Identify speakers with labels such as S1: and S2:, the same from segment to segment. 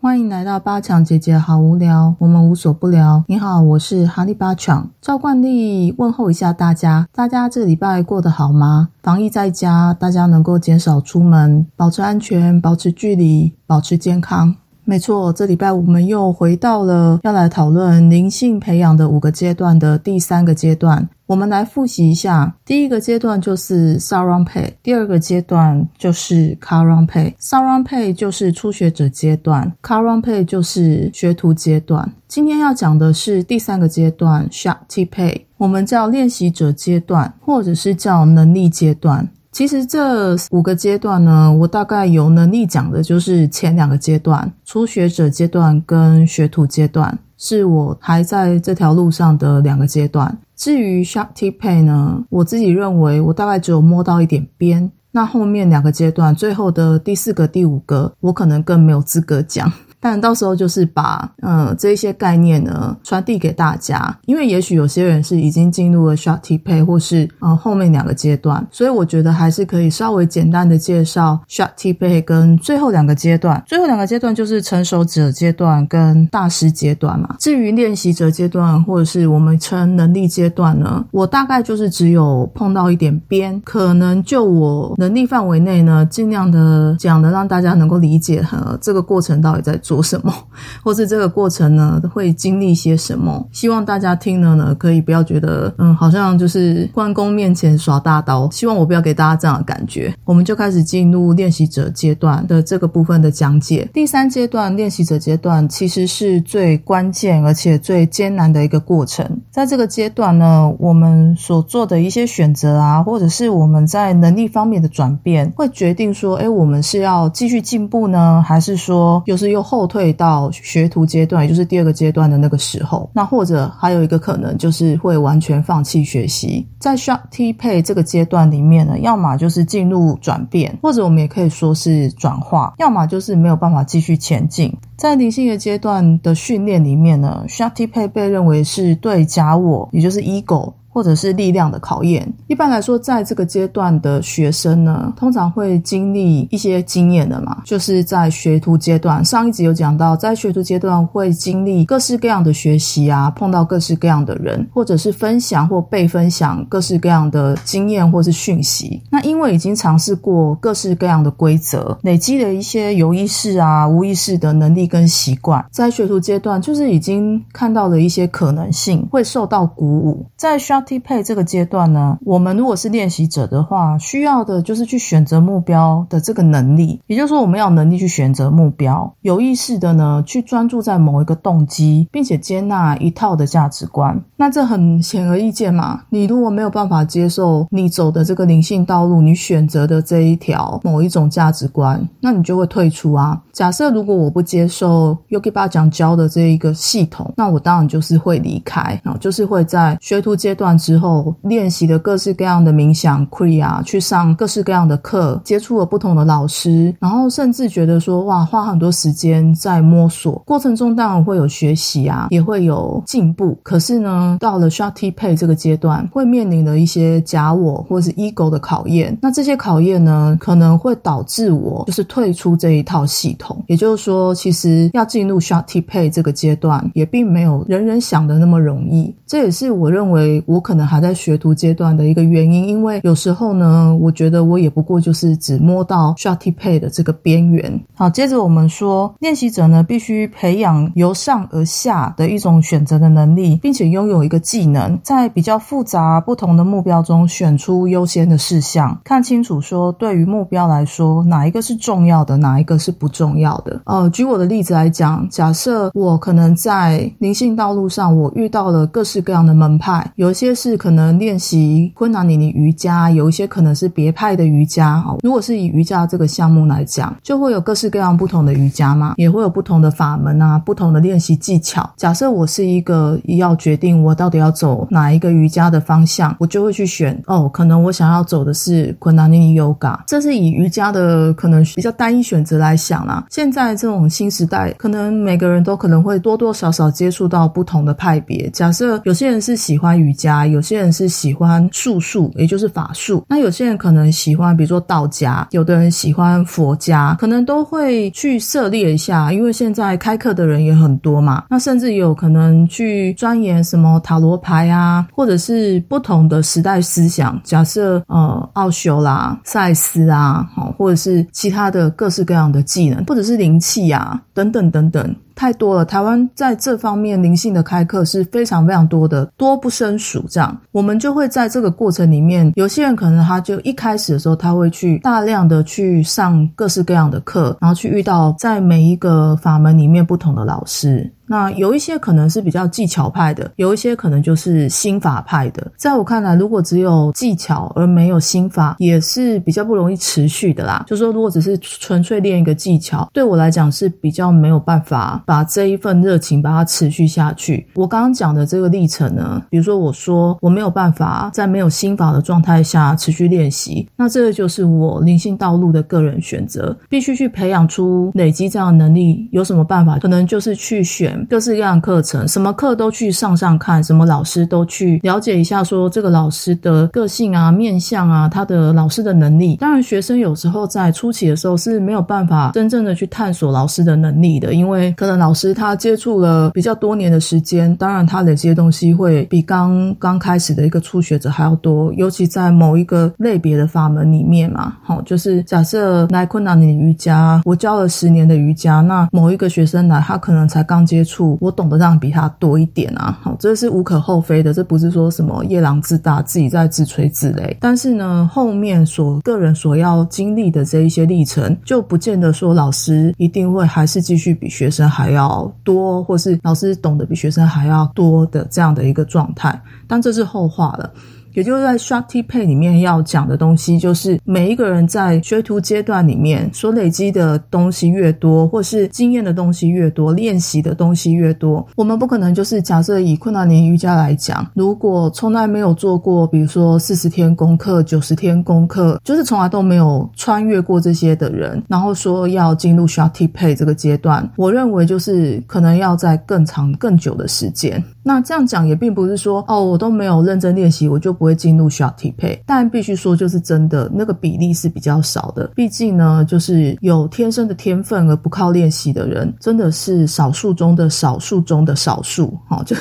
S1: 欢迎来到八强姐姐，好无聊，我们无所不聊。你好，我是哈利八强。照惯例问候一下大家，大家这礼拜过得好吗？防疫在家，大家能够减少出门，保持安全，保持距离，保持健康。没错，这礼拜我们又回到了要来讨论灵性培养的五个阶段的第三个阶段。我们来复习一下，第一个阶段就是 Surround Pay，第二个阶段就是 Current Pay。Surround Pay 就是初学者阶段，Current Pay 就是学徒阶段。今天要讲的是第三个阶段 Shakti Pay，我们叫练习者阶段，或者是叫能力阶段。其实这五个阶段呢，我大概有能力讲的就是前两个阶段，初学者阶段跟学徒阶段，是我还在这条路上的两个阶段。至于 Shakti Pay 呢，我自己认为我大概只有摸到一点边，那后面两个阶段，最后的第四个、第五个，我可能更没有资格讲。但到时候就是把呃这些概念呢传递给大家，因为也许有些人是已经进入了 Shakti Pay 或是呃后面两个阶段，所以我觉得还是可以稍微简单的介绍 Shakti Pay 跟最后两个阶段。最后两个阶段就是成熟者阶段跟大师阶段嘛。至于练习者阶段或者是我们称能力阶段呢，我大概就是只有碰到一点边，可能就我能力范围内呢，尽量的讲的让大家能够理解呃这个过程到底在。做什么，或是这个过程呢，会经历些什么？希望大家听了呢，可以不要觉得，嗯，好像就是关公面前耍大刀。希望我不要给大家这样的感觉。我们就开始进入练习者阶段的这个部分的讲解。第三阶段练习者阶段其实是最关键而且最艰难的一个过程。在这个阶段呢，我们所做的一些选择啊，或者是我们在能力方面的转变，会决定说，哎，我们是要继续进步呢，还是说又是又后。后退到学徒阶段，也就是第二个阶段的那个时候，那或者还有一个可能就是会完全放弃学习。在 Shakti Pay 这个阶段里面呢，要么就是进入转变，或者我们也可以说是转化，要么就是没有办法继续前进。在灵性的阶段的训练里面呢 s h a t i p a y 被认为是对假我，也就是 Ego。或者是力量的考验。一般来说，在这个阶段的学生呢，通常会经历一些经验的嘛，就是在学徒阶段。上一集有讲到，在学徒阶段会经历各式各样的学习啊，碰到各式各样的人，或者是分享或被分享各式各样的经验或是讯息。那因为已经尝试过各式各样的规则，累积了一些有意识啊、无意识的能力跟习惯，在学徒阶段就是已经看到了一些可能性，会受到鼓舞。在需要。匹配这个阶段呢，我们如果是练习者的话，需要的就是去选择目标的这个能力。也就是说，我们要能力去选择目标，有意识的呢去专注在某一个动机，并且接纳一套的价值观。那这很显而易见嘛。你如果没有办法接受你走的这个灵性道路，你选择的这一条某一种价值观，那你就会退出啊。假设如果我不接受 Yogi 爸讲教的这一个系统，那我当然就是会离开啊，就是会在学徒阶段。之后练习了各式各样的冥想 Kriya，去上各式各样的课，接触了不同的老师，然后甚至觉得说哇，花很多时间在摸索过程中，当然会有学习啊，也会有进步。可是呢，到了 Shakti Pay 这个阶段，会面临了一些假我或是 ego 的考验。那这些考验呢，可能会导致我就是退出这一套系统。也就是说，其实要进入 Shakti Pay 这个阶段，也并没有人人想的那么容易。这也是我认为我。我可能还在学徒阶段的一个原因，因为有时候呢，我觉得我也不过就是只摸到 Shati pay 的这个边缘。好，接着我们说，练习者呢必须培养由上而下的一种选择的能力，并且拥有一个技能，在比较复杂不同的目标中选出优先的事项，看清楚说对于目标来说哪一个是重要的，哪一个是不重要的。呃，举我的例子来讲，假设我可能在灵性道路上，我遇到了各式各样的门派，有一些。是可能练习昆达尼尼瑜伽，有一些可能是别派的瑜伽。哦，如果是以瑜伽这个项目来讲，就会有各式各样不同的瑜伽嘛，也会有不同的法门啊，不同的练习技巧。假设我是一个要决定我到底要走哪一个瑜伽的方向，我就会去选哦，可能我想要走的是昆达尼尼 yoga，这是以瑜伽的可能比较单一选择来想啦。现在这种新时代，可能每个人都可能会多多少少接触到不同的派别。假设有些人是喜欢瑜伽。有些人是喜欢术数，也就是法术。那有些人可能喜欢，比如说道家，有的人喜欢佛家，可能都会去涉猎一下。因为现在开课的人也很多嘛，那甚至有可能去钻研什么塔罗牌啊，或者是不同的时代思想。假设呃奥修啦、赛斯啊，好，或者是其他的各式各样的技能，或者是灵气啊，等等等等。太多了，台湾在这方面灵性的开课是非常非常多的，多不胜数。这样，我们就会在这个过程里面，有些人可能他就一开始的时候，他会去大量的去上各式各样的课，然后去遇到在每一个法门里面不同的老师。那有一些可能是比较技巧派的，有一些可能就是心法派的。在我看来，如果只有技巧而没有心法，也是比较不容易持续的啦。就说如果只是纯粹练一个技巧，对我来讲是比较没有办法把这一份热情把它持续下去。我刚刚讲的这个历程呢，比如说我说我没有办法在没有心法的状态下持续练习，那这个就是我灵性道路的个人选择，必须去培养出累积这样的能力。有什么办法？可能就是去选。各式各样的课程，什么课都去上上看，什么老师都去了解一下，说这个老师的个性啊、面相啊，他的老师的能力。当然，学生有时候在初期的时候是没有办法真正的去探索老师的能力的，因为可能老师他接触了比较多年的时间，当然他累积的东西会比刚刚开始的一个初学者还要多，尤其在某一个类别的法门里面嘛。好，就是假设来困难的瑜伽，我教了十年的瑜伽，那某一个学生来，他可能才刚接。我懂得让比他多一点啊，好，这是无可厚非的，这不是说什么夜郎自大，自己在自吹自擂。但是呢，后面所个人所要经历的这一些历程，就不见得说老师一定会还是继续比学生还要多，或是老师懂得比学生还要多的这样的一个状态，但这是后话了。也就是在 s h o t Pay 里面要讲的东西，就是每一个人在学徒阶段里面所累积的东西越多，或是经验的东西越多，练习的东西越多，我们不可能就是假设以困难年瑜伽来讲，如果从来没有做过，比如说四十天功课、九十天功课，就是从来都没有穿越过这些的人，然后说要进入 s h o t Pay 这个阶段，我认为就是可能要在更长、更久的时间。那这样讲也并不是说哦，我都没有认真练习，我就不会进入需要匹配。但必须说，就是真的那个比例是比较少的。毕竟呢，就是有天生的天分而不靠练习的人，真的是少数中的少数中的少数。好，就。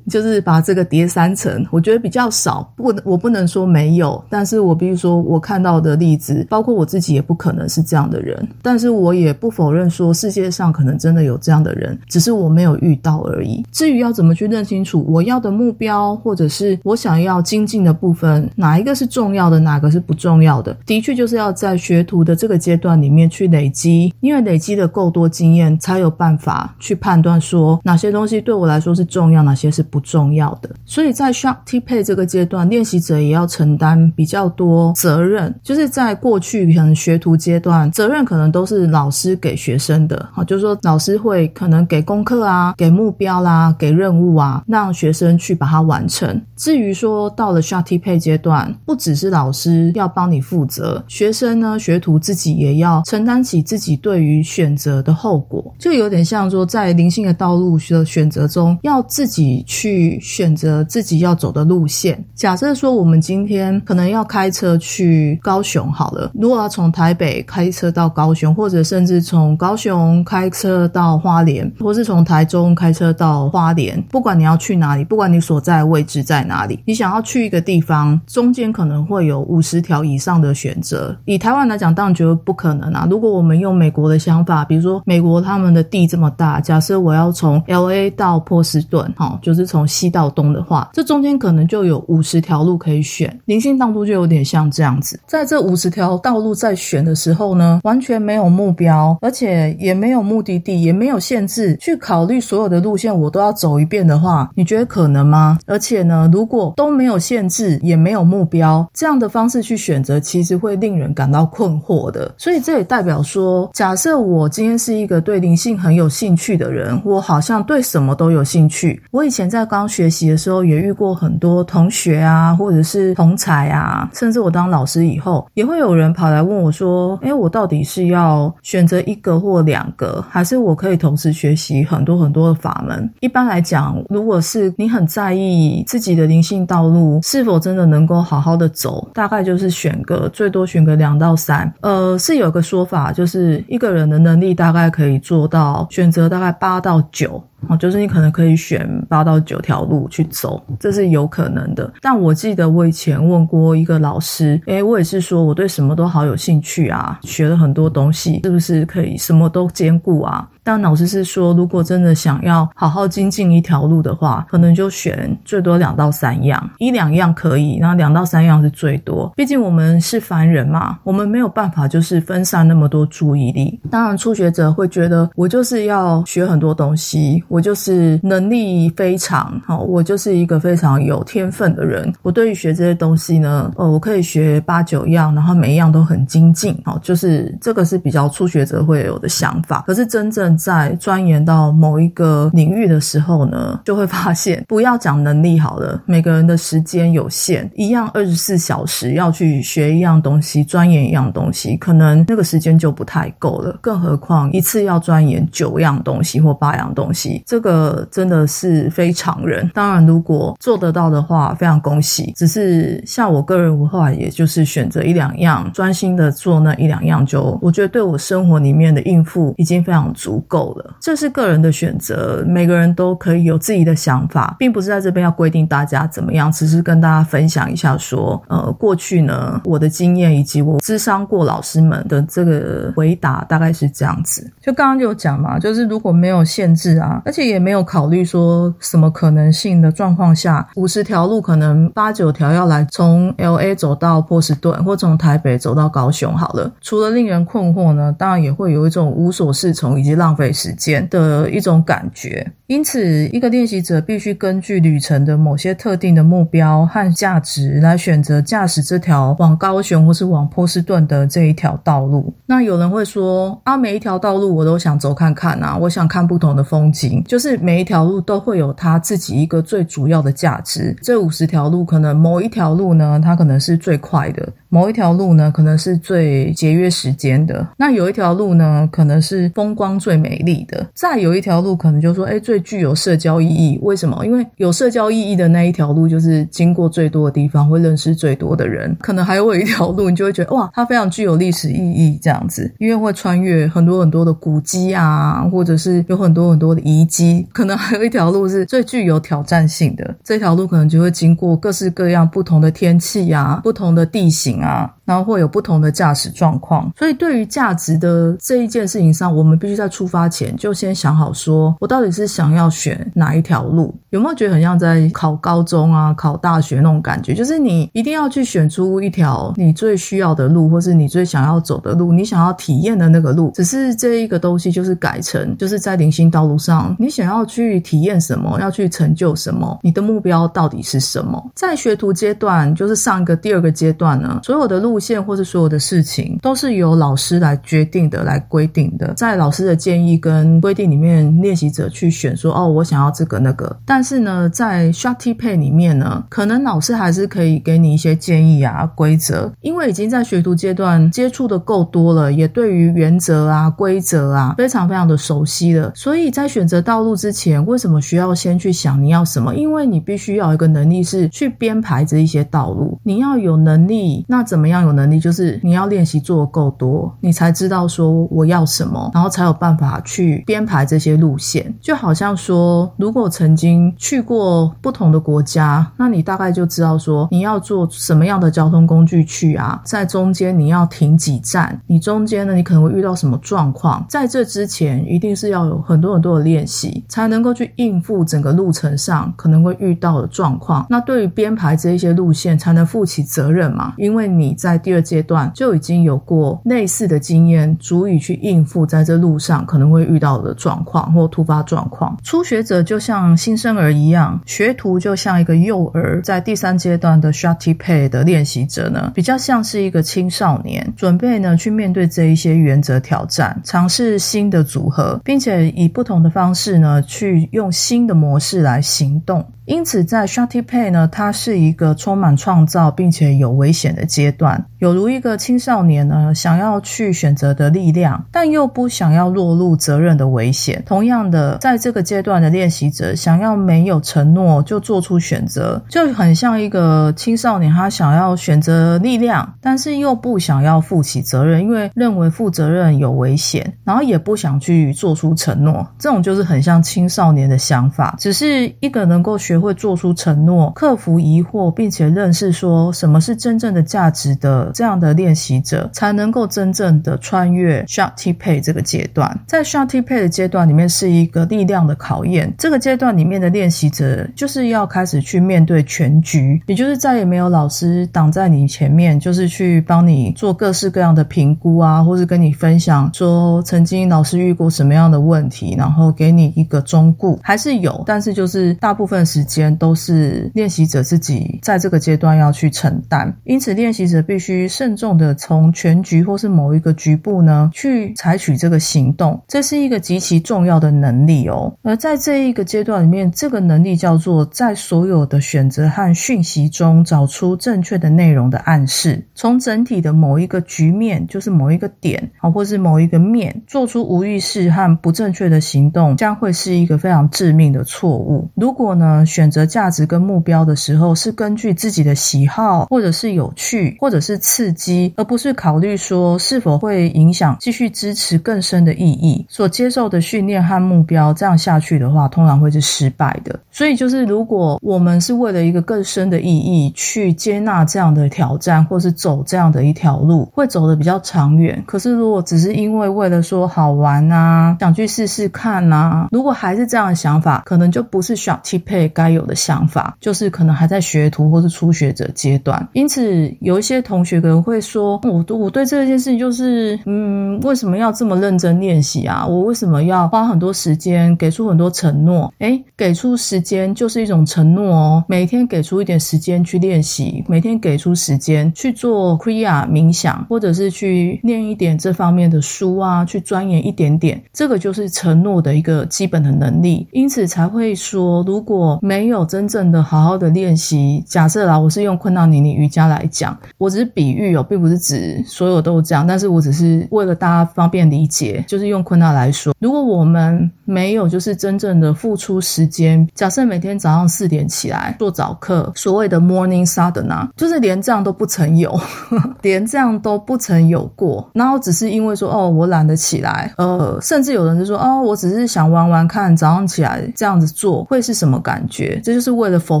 S1: 就是把这个叠三层，我觉得比较少。不，我不能说没有，但是我比如说我看到的例子，包括我自己也不可能是这样的人。但是我也不否认说世界上可能真的有这样的人，只是我没有遇到而已。至于要怎么去认清楚我要的目标，或者是我想要精进的部分，哪一个是重要的，哪个是不重要的，的确就是要在学徒的这个阶段里面去累积，因为累积的够多经验，才有办法去判断说哪些东西对我来说是重要，哪些是不。不重要的，所以在 s h o t T 配这个阶段，练习者也要承担比较多责任。就是在过去可能学徒阶段，责任可能都是老师给学生的，啊，就是说老师会可能给功课啊，给目标啦，给任务啊，让学生去把它完成。至于说到了 s h o t T 配阶段，不只是老师要帮你负责，学生呢，学徒自己也要承担起自己对于选择的后果，就有点像说在灵性的道路的选择中，要自己去。去选择自己要走的路线。假设说，我们今天可能要开车去高雄，好了。如果要从台北开车到高雄，或者甚至从高雄开车到花莲，或是从台中开车到花莲，不管你要去哪里，不管你所在位置在哪里，你想要去一个地方，中间可能会有五十条以上的选择。以台湾来讲，当然觉得不可能啊。如果我们用美国的想法，比如说美国他们的地这么大，假设我要从 L A 到波士顿，哈，就是从从西到东的话，这中间可能就有五十条路可以选。灵性道路就有点像这样子，在这五十条道路在选的时候呢，完全没有目标，而且也没有目的地，也没有限制，去考虑所有的路线我都要走一遍的话，你觉得可能吗？而且呢，如果都没有限制，也没有目标，这样的方式去选择，其实会令人感到困惑的。所以这也代表说，假设我今天是一个对灵性很有兴趣的人，我好像对什么都有兴趣。我以前在刚学习的时候，也遇过很多同学啊，或者是同才啊，甚至我当老师以后，也会有人跑来问我说：“哎，我到底是要选择一个或两个，还是我可以同时学习很多很多的法门？”一般来讲，如果是你很在意自己的灵性道路是否真的能够好好的走，大概就是选个最多选个两到三。呃，是有个说法，就是一个人的能力大概可以做到选择大概八到九。哦，就是你可能可以选八到九条路去走，这是有可能的。但我记得我以前问过一个老师，诶，我也是说我对什么都好有兴趣啊，学了很多东西，是不是可以什么都兼顾啊？但老师是说，如果真的想要好好精进一条路的话，可能就选最多两到三样，一两样可以，然后两到三样是最多。毕竟我们是凡人嘛，我们没有办法就是分散那么多注意力。当然，初学者会觉得我就是要学很多东西。我就是能力非常好，我就是一个非常有天分的人。我对于学这些东西呢，呃，我可以学八九样，然后每一样都很精进。好，就是这个是比较初学者会有的想法。可是真正在钻研到某一个领域的时候呢，就会发现，不要讲能力好了，每个人的时间有限，一样二十四小时要去学一样东西，钻研一样东西，可能那个时间就不太够了。更何况一次要钻研九样东西或八样东西。这个真的是非常人。当然，如果做得到的话，非常恭喜。只是像我个人，我后来也就是选择一两样，专心的做那一两样，就我觉得对我生活里面的应付已经非常足够了。这是个人的选择，每个人都可以有自己的想法，并不是在这边要规定大家怎么样，只是跟大家分享一下，说呃，过去呢我的经验以及我智商过老师们的这个回答大概是这样子。就刚刚就有讲嘛，就是如果没有限制啊。而且也没有考虑说什么可能性的状况下，五十条路可能八九条要来从 L A 走到波士顿，或从台北走到高雄。好了，除了令人困惑呢，当然也会有一种无所适从以及浪费时间的一种感觉。因此，一个练习者必须根据旅程的某些特定的目标和价值来选择驾驶这条往高雄或是往波士顿的这一条道路。那有人会说啊，每一条道路我都想走看看啊，我想看不同的风景，就是每一条路都会有它自己一个最主要的价值。这五十条路，可能某一条路呢，它可能是最快的。某一条路呢，可能是最节约时间的；那有一条路呢，可能是风光最美美丽的；再有一条路，可能就说，哎，最具有社交意义。为什么？因为有社交意义的那一条路，就是经过最多的地方，会认识最多的人。可能还有一条路，你就会觉得，哇，它非常具有历史意义，这样子，因为会穿越很多很多的古迹啊，或者是有很多很多的遗迹。可能还有一条路是最具有挑战性的，这条路可能就会经过各式各样不同的天气啊，不同的地形。啊，然后会有不同的驾驶状况，所以对于价值的这一件事情上，我们必须在出发前就先想好，说我到底是想要选哪一条路？有没有觉得很像在考高中啊、考大学那种感觉？就是你一定要去选出一条你最需要的路，或是你最想要走的路，你想要体验的那个路。只是这一个东西就是改成，就是在灵性道路上，你想要去体验什么，要去成就什么，你的目标到底是什么？在学徒阶段，就是上一个第二个阶段呢？所有的路路线或者所有的事情都是由老师来决定的、来规定的。在老师的建议跟规定里面，练习者去选说：“哦，我想要这个那个。”但是呢，在 Shakti Pay 里面呢，可能老师还是可以给你一些建议啊、规则，因为已经在学徒阶段接触的够多了，也对于原则啊、规则啊非常非常的熟悉了。所以在选择道路之前，为什么需要先去想你要什么？因为你必须要有一个能力是去编排这一些道路，你要有能力。那怎么样有能力？就是你要练习做的够多，你才知道说我要什么，然后才有办法去编排这些路线。就好像说，如果曾经去过不同的国家，那你大概就知道说你要坐什么样的交通工具去啊，在中间你要停几站，你中间呢你可能会遇到什么状况，在这之前一定是要有很多很多的练习，才能够去应付整个路程上可能会遇到的状况。那对于编排这一些路线，才能负起责任嘛，因为。你在第二阶段就已经有过类似的经验，足以去应付在这路上可能会遇到的状况或突发状况。初学者就像新生儿一样，学徒就像一个幼儿。在第三阶段的 Shakti Pay 的练习者呢，比较像是一个青少年，准备呢去面对这一些原则挑战，尝试新的组合，并且以不同的方式呢去用新的模式来行动。因此，在 Shakti Pay 呢，它是一个充满创造并且有危险的阶段，有如一个青少年呢想要去选择的力量，但又不想要落入责任的危险。同样的，在这个阶段的练习者想要没有承诺就做出选择，就很像一个青少年，他想要选择力量，但是又不想要负起责任，因为认为负责任有危险，然后也不想去做出承诺。这种就是很像青少年的想法，只是一个能够学会做出承诺、克服疑惑，并且认识说什么是真正的价值的这样的练习者，才能够真正的穿越 Shakti Pay 这个阶段。在 Shakti Pay 的阶段里面，是一个力量的考验。这个阶段里面的练习者，就是要开始去面对全局，也就是再也没有老师挡在你前面，就是去帮你做各式各样的评估啊，或是跟你分享说曾经老师遇过什么样的问题，然后给你一个忠固，还是有，但是就是大部分时间都是练习者自己在这个阶段要去承担。因此，练习者必须慎重的从全局或是某一个局部呢，去采取这个行动，这是一个极其重要的能力哦。而在这一个阶段里面，这个能力叫做在所有的选择和讯息中找出正确的内容的暗示，从整体的某一个局面，就是某一个点啊，或是某一个面，做出无意识和不正确的行动，将会是一个非常致命的错误。如果呢，选择价值跟目标的时候，是根据自己的喜好，或者是有趣，或者是刺激，而不是考虑说是否会影响继续支持更深的意义，所接受的训练和目标，这样下去的话，通常会是失败的。所以，就是如果我们是为了一个更深的意义去接纳这样的挑战，或是走这样的一条路，会走得比较长远。可是，如果只是因为为了说好玩啊，想去试试看啊，如果还是这样的想法，可能就不是 s h o t Pay 该有的想法，就是可能还在学徒或是初学者阶段。因此，有一些同学可能会说：“我我对这件事情就是，嗯，为什么要这么认真练习啊？我为什么要花很多时间，给出很多承诺？诶，给出时间就是一种承诺哦。每天给出一点时间去练习，每天给出时间去做 Kriya 冥想，或者是去念一点这方面的书啊，去钻研一点点，这个就是承诺的一个基本的能力。因此才会说，如果没没有真正的好好的练习，假设啦，我是用困难尼尼瑜伽来讲，我只是比喻哦，并不是指所有都这样，但是我只是为了大家方便理解，就是用困难来说，如果我们没有就是真正的付出时间，假设每天早上四点起来做早课，所谓的 morning sadhana，就是连这样都不曾有，连这样都不曾有过，然后只是因为说哦，我懒得起来，呃，甚至有人就说哦，我只是想玩玩看，早上起来这样子做会是什么感觉？这就是为了 for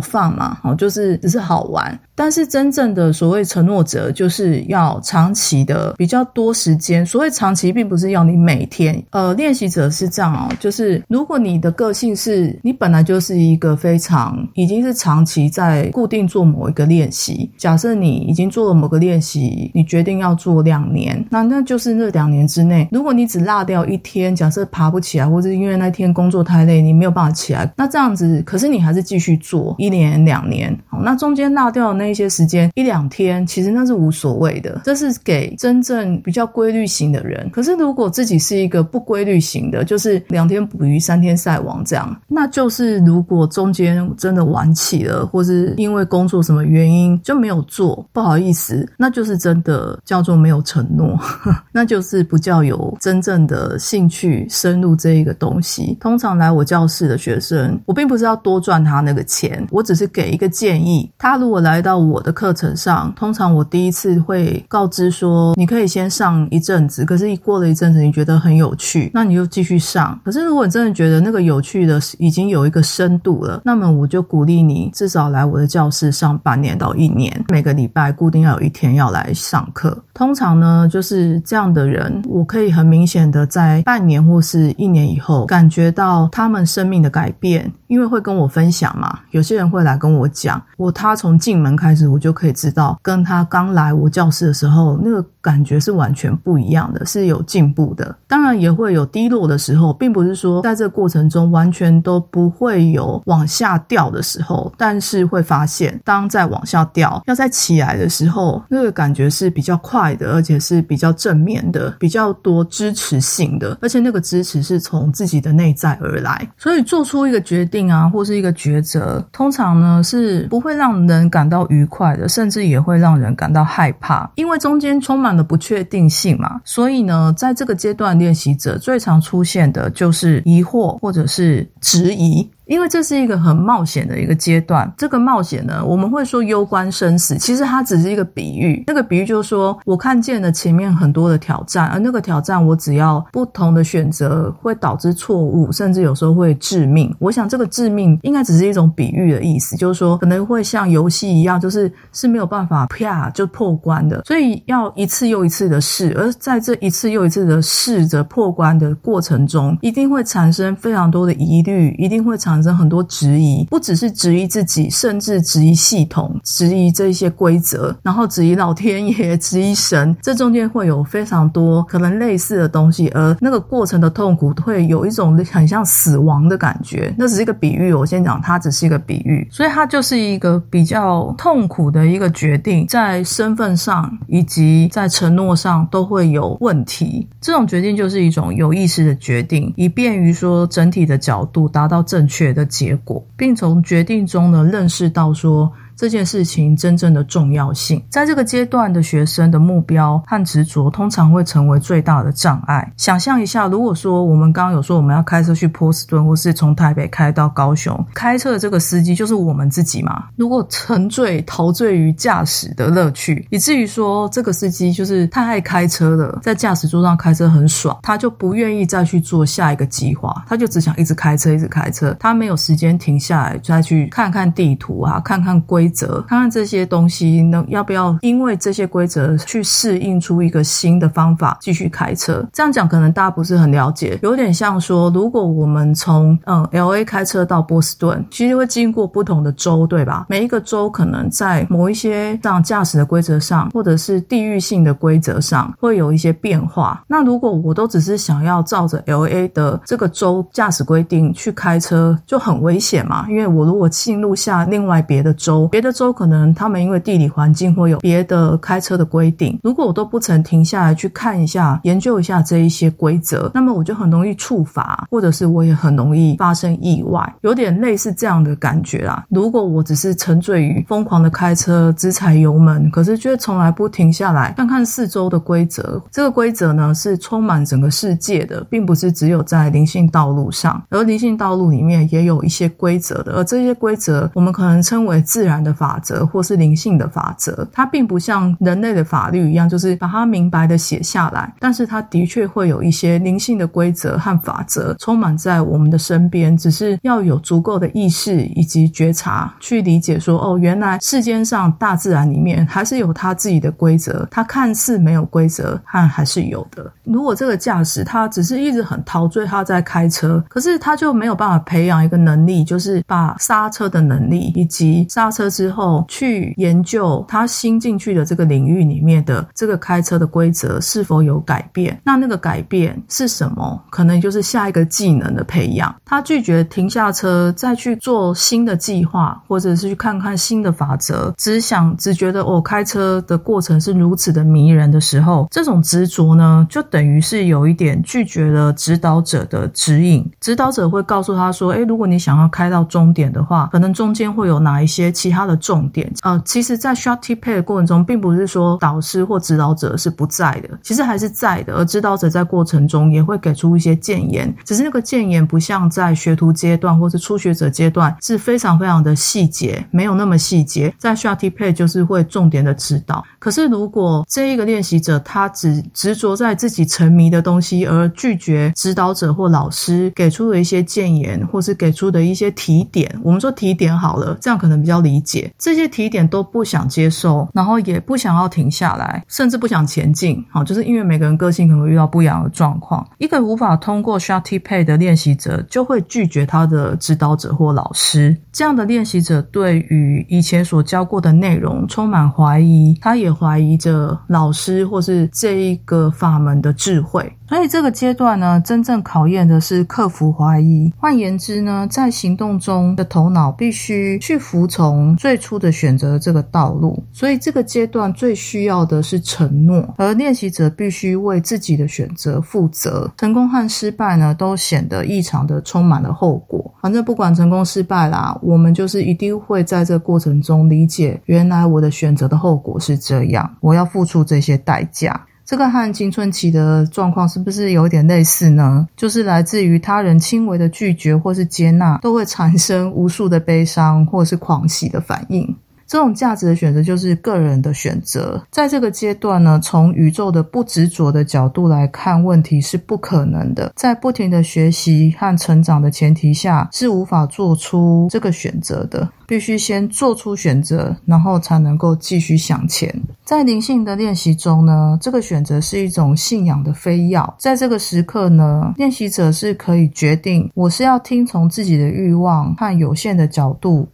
S1: fun 嘛，哦，就是只是好玩。但是真正的所谓承诺者，就是要长期的比较多时间。所谓长期，并不是要你每天。呃，练习者是这样哦，就是如果你的个性是你本来就是一个非常已经是长期在固定做某一个练习。假设你已经做了某个练习，你决定要做两年，那那就是那两年之内，如果你只落掉一天，假设爬不起来，或者因为那天工作太累，你没有办法起来，那这样子，可是你还是继续做一年两年，好，那中间落掉的那。一些时间一两天，其实那是无所谓的，这是给真正比较规律型的人。可是如果自己是一个不规律型的，就是两天捕鱼三天晒网这样，那就是如果中间真的晚起了，或是因为工作什么原因就没有做，不好意思，那就是真的叫做没有承诺，那就是不叫有真正的兴趣深入这一个东西。通常来我教室的学生，我并不是要多赚他那个钱，我只是给一个建议，他如果来到。我的课程上，通常我第一次会告知说，你可以先上一阵子，可是一过了一阵子，你觉得很有趣，那你就继续上。可是如果你真的觉得那个有趣的已经有一个深度了，那么我就鼓励你至少来我的教室上半年到一年，每个礼拜固定要有一天要来上课。通常呢，就是这样的人，我可以很明显的在半年或是一年以后，感觉到他们生命的改变，因为会跟我分享嘛。有些人会来跟我讲，我他从进门开开始，我就可以知道，跟他刚来我教室的时候那个。感觉是完全不一样的，是有进步的。当然也会有低落的时候，并不是说在这个过程中完全都不会有往下掉的时候。但是会发现，当在往下掉，要再起来的时候，那个感觉是比较快的，而且是比较正面的，比较多支持性的，而且那个支持是从自己的内在而来。所以做出一个决定啊，或是一个抉择，通常呢是不会让人感到愉快的，甚至也会让人感到害怕，因为中间充满了不确定性嘛。所以呢，在这个阶段，练习者最常出现的就是疑惑或者是质疑。因为这是一个很冒险的一个阶段，这个冒险呢，我们会说攸关生死，其实它只是一个比喻。那个比喻就是说我看见了前面很多的挑战，而那个挑战我只要不同的选择会导致错误，甚至有时候会致命。我想这个致命应该只是一种比喻的意思，就是说可能会像游戏一样，就是是没有办法啪就破关的，所以要一次又一次的试。而在这一次又一次的试着破关的过程中，一定会产生非常多的疑虑，一定会产。产生很多质疑，不只是质疑自己，甚至质疑系统，质疑这些规则，然后质疑老天爷，质疑神。这中间会有非常多可能类似的东西，而那个过程的痛苦会有一种很像死亡的感觉。那只是一个比喻，我先讲，它只是一个比喻，所以它就是一个比较痛苦的一个决定，在身份上以及在承诺上都会有问题。这种决定就是一种有意识的决定，以便于说整体的角度达到正确。的结果，并从决定中呢认识到说。这件事情真正的重要性，在这个阶段的学生的目标和执着，通常会成为最大的障碍。想象一下，如果说我们刚刚有说我们要开车去波士顿，或是从台北开到高雄，开车的这个司机就是我们自己嘛？如果沉醉陶醉于驾驶的乐趣，以至于说这个司机就是太爱开车了，在驾驶座上开车很爽，他就不愿意再去做下一个计划，他就只想一直开车，一直开车，他没有时间停下来再去看看地图啊，看看规。规则，看看这些东西能要不要因为这些规则去适应出一个新的方法继续开车。这样讲可能大家不是很了解，有点像说，如果我们从嗯 L A 开车到波士顿，其实会经过不同的州，对吧？每一个州可能在某一些这样驾驶的规则上，或者是地域性的规则上，会有一些变化。那如果我都只是想要照着 L A 的这个州驾驶规定去开车，就很危险嘛。因为我如果进入下另外别的州。别的州可能他们因为地理环境会有别的开车的规定，如果我都不曾停下来去看一下、研究一下这一些规则，那么我就很容易触法，或者是我也很容易发生意外，有点类似这样的感觉啦。如果我只是沉醉于疯狂的开车、直踩油门，可是却从来不停下来看看四周的规则，这个规则呢是充满整个世界的，并不是只有在灵性道路上，而灵性道路里面也有一些规则的，而这些规则我们可能称为自然。的法则或是灵性的法则，它并不像人类的法律一样，就是把它明白的写下来。但是它的确会有一些灵性的规则和法则充满在我们的身边，只是要有足够的意识以及觉察去理解说，哦，原来世间上大自然里面还是有它自己的规则，它看似没有规则，但还是有的。如果这个驾驶他只是一直很陶醉他在开车，可是他就没有办法培养一个能力，就是把刹车的能力以及刹车。之后去研究他新进去的这个领域里面的这个开车的规则是否有改变？那那个改变是什么？可能就是下一个技能的培养。他拒绝停下车再去做新的计划，或者是去看看新的法则，只想只觉得我开车的过程是如此的迷人的时候，这种执着呢，就等于是有一点拒绝了指导者的指引。指导者会告诉他说：“诶，如果你想要开到终点的话，可能中间会有哪一些其他。”他的重点，呃，其实，在 short t pay 的过程中，并不是说导师或指导者是不在的，其实还是在的。而指导者在过程中也会给出一些建言，只是那个建言不像在学徒阶段或是初学者阶段是非常非常的细节，没有那么细节。在 short t pay 就是会重点的指导。可是，如果这一个练习者他只执着在自己沉迷的东西，而拒绝指导者或老师给出的一些建言，或是给出的一些提点，我们说提点好了，这样可能比较理。这些提点都不想接受，然后也不想要停下来，甚至不想前进。好，就是因为每个人个性可能会遇到不一样的状况。一个无法通过 Shorty Pay 的练习者，就会拒绝他的指导者或老师。这样的练习者对于以前所教过的内容充满怀疑，他也怀疑着老师或是这一个法门的智慧。所以这个阶段呢，真正考验的是克服怀疑。换言之呢，在行动中的头脑必须去服从最初的选择这个道路。所以这个阶段最需要的是承诺，而练习者必须为自己的选择负责。成功和失败呢，都显得异常的充满了后果。反正不管成功失败啦，我们就是一定会在这个过程中理解，原来我的选择的后果是这样，我要付出这些代价。这个和青春期的状况是不是有点类似呢？就是来自于他人轻微的拒绝或是接纳，都会产生无数的悲伤或是狂喜的反应。这种价值的选择就是个人的选择，在这个阶段呢，从宇宙的不执着的角度来看问题是不可能的。在不停的学习和成长的前提下，是无法做出这个选择的。必须先做出选择，然后才能够继续向前。在灵性的练习中呢，这个选择是一种信仰的非要。在这个时刻呢，练习者是可以决定，我是要听从自己的欲望和有限的角度。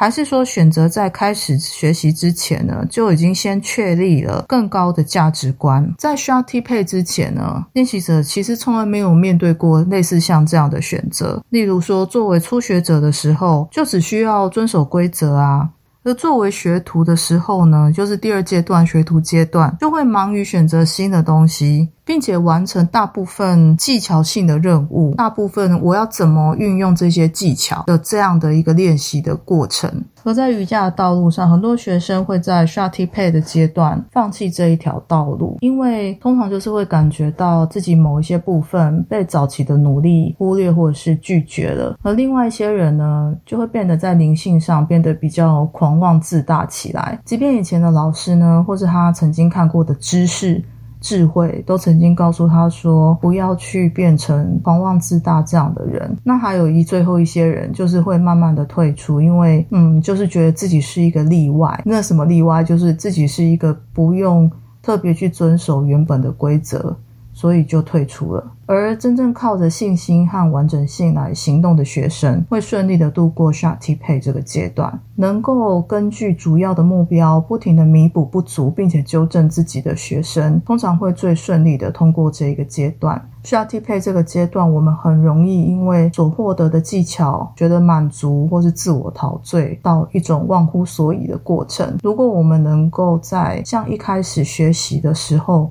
S1: 还是说，选择在开始学习之前呢，就已经先确立了更高的价值观。在需要匹配之前呢，练习者其实从来没有面对过类似像这样的选择。例如说，作为初学者的时候，就只需要遵守规则啊。而作为学徒的时候呢，就是第二阶段学徒阶段，就会忙于选择新的东西。并且完成大部分技巧性的任务，大部分我要怎么运用这些技巧的这样的一个练习的过程。而在瑜伽的道路上，很多学生会在 s h a t i p a y 的阶段放弃这一条道路，因为通常就是会感觉到自己某一些部分被早期的努力忽略或者是拒绝了。而另外一些人呢，就会变得在灵性上变得比较狂妄自大起来，即便以前的老师呢，或是他曾经看过的知识。智慧都曾经告诉他说：“不要去变成狂妄自大这样的人。”那还有一最后一些人，就是会慢慢的退出，因为嗯，就是觉得自己是一个例外。那什么例外？就是自己是一个不用特别去遵守原本的规则。所以就退出了。而真正靠着信心和完整性来行动的学生，会顺利的度过 Shakti Pay 这个阶段，能够根据主要的目标，不停的弥补不足，并且纠正自己的学生，通常会最顺利的通过这一个阶段。Shakti Pay 这个阶段，我们很容易因为所获得的技巧觉得满足，或是自我陶醉，到一种忘乎所以的过程。如果我们能够在像一开始学习的时候，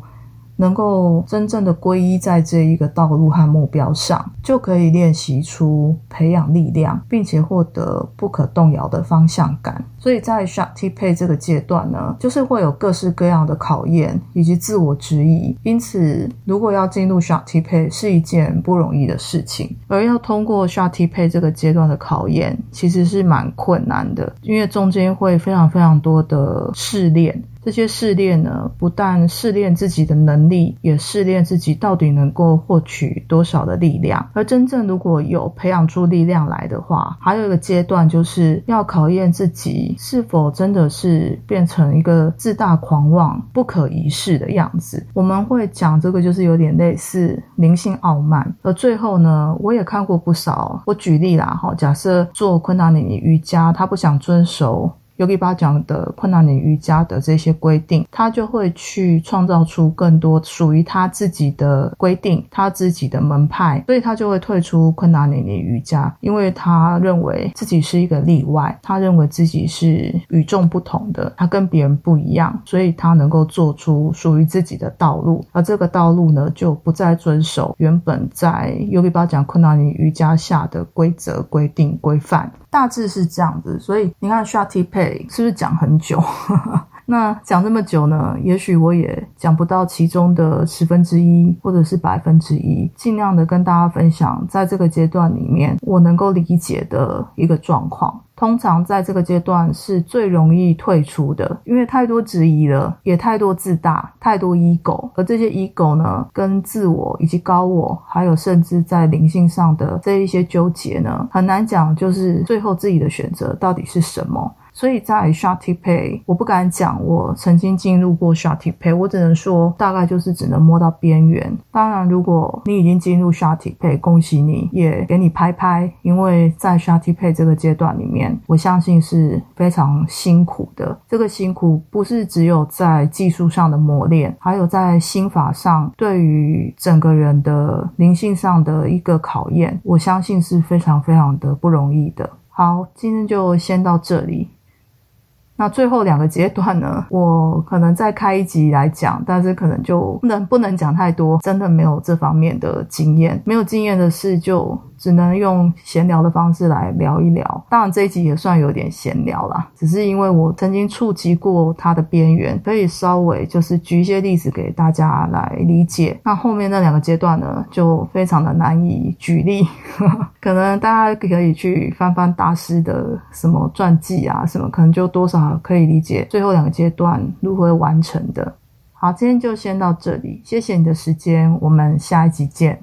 S1: 能够真正的皈依在这一个道路和目标上，就可以练习出培养力量，并且获得不可动摇的方向感。所以在 Shakti Pay 这个阶段呢，就是会有各式各样的考验以及自我质疑。因此，如果要进入 Shakti Pay 是一件不容易的事情，而要通过 Shakti Pay 这个阶段的考验，其实是蛮困难的，因为中间会非常非常多的试炼。这些试炼呢，不但试炼自己的能力，也试炼自己到底能够获取多少的力量。而真正如果有培养出力量来的话，还有一个阶段，就是要考验自己是否真的是变成一个自大狂妄、不可一世的样子。我们会讲这个，就是有点类似灵性傲慢。而最后呢，我也看过不少。我举例啦，哈，假设做昆达里尼瑜伽，他不想遵守。尤里巴讲的困难的瑜伽的这些规定，他就会去创造出更多属于他自己的规定，他自己的门派，所以他就会退出困难的瑜伽，因为他认为自己是一个例外，他认为自己是与众不同的，他跟别人不一样，所以他能够做出属于自己的道路，而这个道路呢，就不再遵守原本在尤里巴讲困难的瑜伽下的规则、规定、规范。大致是这样子，所以你看 Shakti Pay 是不是讲很久？那讲这么久呢？也许我也讲不到其中的十分之一，或者是百分之一，尽量的跟大家分享，在这个阶段里面我能够理解的一个状况。通常在这个阶段是最容易退出的，因为太多质疑了，也太多自大，太多 ego，而这些 ego 呢，跟自我以及高我，还有甚至在灵性上的这一些纠结呢，很难讲，就是最后自己的选择到底是什么。所以在 s h a t i Pay，我不敢讲我曾经进入过 s h a t i Pay，我只能说大概就是只能摸到边缘。当然，如果你已经进入 s h a t i Pay，恭喜你，也给你拍拍，因为在 s h a t i Pay 这个阶段里面，我相信是非常辛苦的。这个辛苦不是只有在技术上的磨练，还有在心法上，对于整个人的灵性上的一个考验，我相信是非常非常的不容易的。好，今天就先到这里。那最后两个阶段呢，我可能再开一集来讲，但是可能就不能不能讲太多，真的没有这方面的经验，没有经验的事就只能用闲聊的方式来聊一聊。当然这一集也算有点闲聊啦，只是因为我曾经触及过它的边缘，可以稍微就是举一些例子给大家来理解。那后面那两个阶段呢，就非常的难以举例，可能大家可以去翻翻大师的什么传记啊，什么可能就多少可以理解最后两个阶段如何完成的。好，今天就先到这里，谢谢你的时间，我们下一集见。